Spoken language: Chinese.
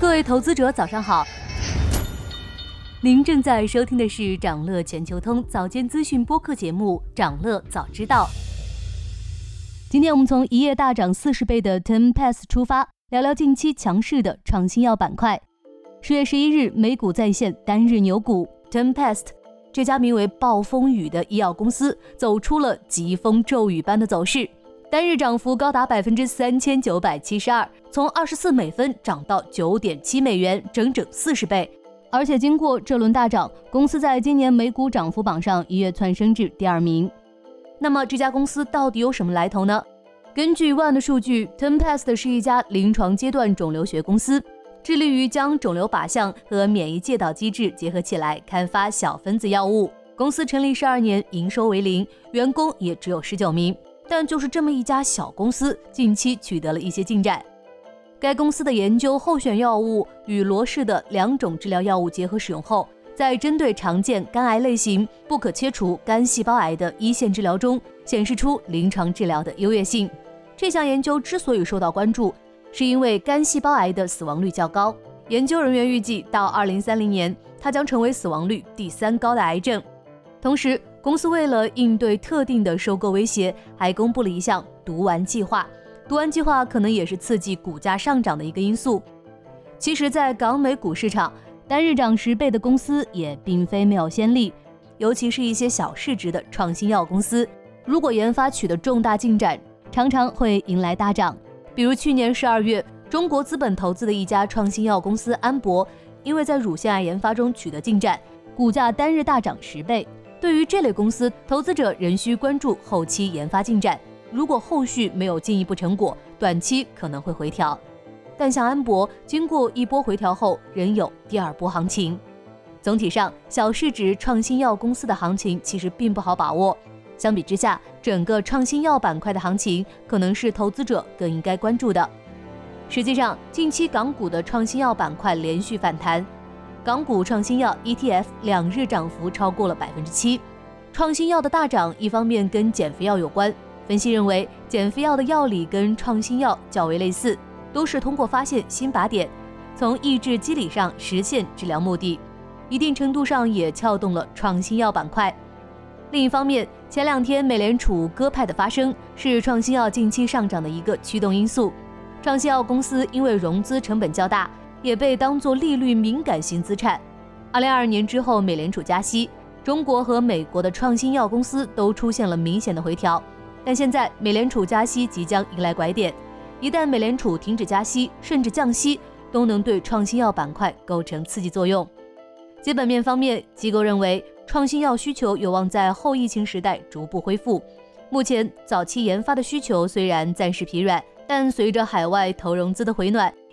各位投资者，早上好。您正在收听的是长乐全球通早间资讯播客节目《长乐早知道》。今天我们从一夜大涨四十倍的 Tempest 出发，聊聊近期强势的创新药板块。十月十一日，美股再现单日牛股，Tempest 这家名为“暴风雨”的医药公司走出了疾风骤雨般的走势。单日涨幅高达百分之三千九百七十二，从二十四美分涨到九点七美元，整整四十倍。而且经过这轮大涨，公司在今年美股涨幅榜上一跃窜升至第二名。那么这家公司到底有什么来头呢？根据 One 的数据，Tempest 是一家临床阶段肿瘤学公司，致力于将肿瘤靶向和免疫介导机制结合起来，开发小分子药物。公司成立十二年，营收为零，员工也只有十九名。但就是这么一家小公司，近期取得了一些进展。该公司的研究候选药物与罗氏的两种治疗药物结合使用后，在针对常见肝癌类型不可切除肝细胞癌的一线治疗中，显示出临床治疗的优越性。这项研究之所以受到关注，是因为肝细胞癌的死亡率较高。研究人员预计，到二零三零年，它将成为死亡率第三高的癌症。同时，公司为了应对特定的收购威胁，还公布了一项“毒丸计划”。毒丸计划可能也是刺激股价上涨的一个因素。其实，在港美股市场，单日涨十倍的公司也并非没有先例。尤其是一些小市值的创新药公司，如果研发取得重大进展，常常会迎来大涨。比如去年十二月，中国资本投资的一家创新药公司安博，因为在乳腺癌研发中取得进展，股价单日大涨十倍。对于这类公司，投资者仍需关注后期研发进展。如果后续没有进一步成果，短期可能会回调。但像安博，经过一波回调后，仍有第二波行情。总体上，小市值创新药公司的行情其实并不好把握。相比之下，整个创新药板块的行情可能是投资者更应该关注的。实际上，近期港股的创新药板块连续反弹。港股创新药 ETF 两日涨幅超过了百分之七。创新药的大涨，一方面跟减肥药有关。分析认为，减肥药的药理跟创新药较为类似，都是通过发现新靶点，从抑制机理上实现治疗目的，一定程度上也撬动了创新药板块。另一方面，前两天美联储鸽派的发生，是创新药近期上涨的一个驱动因素。创新药公司因为融资成本较大。也被当作利率敏感型资产。二零二二年之后，美联储加息，中国和美国的创新药公司都出现了明显的回调。但现在美联储加息即将迎来拐点，一旦美联储停止加息，甚至降息，都能对创新药板块构成刺激作用。基本面方面，机构认为创新药需求有望在后疫情时代逐步恢复。目前早期研发的需求虽然暂时疲软，但随着海外投融资的回暖。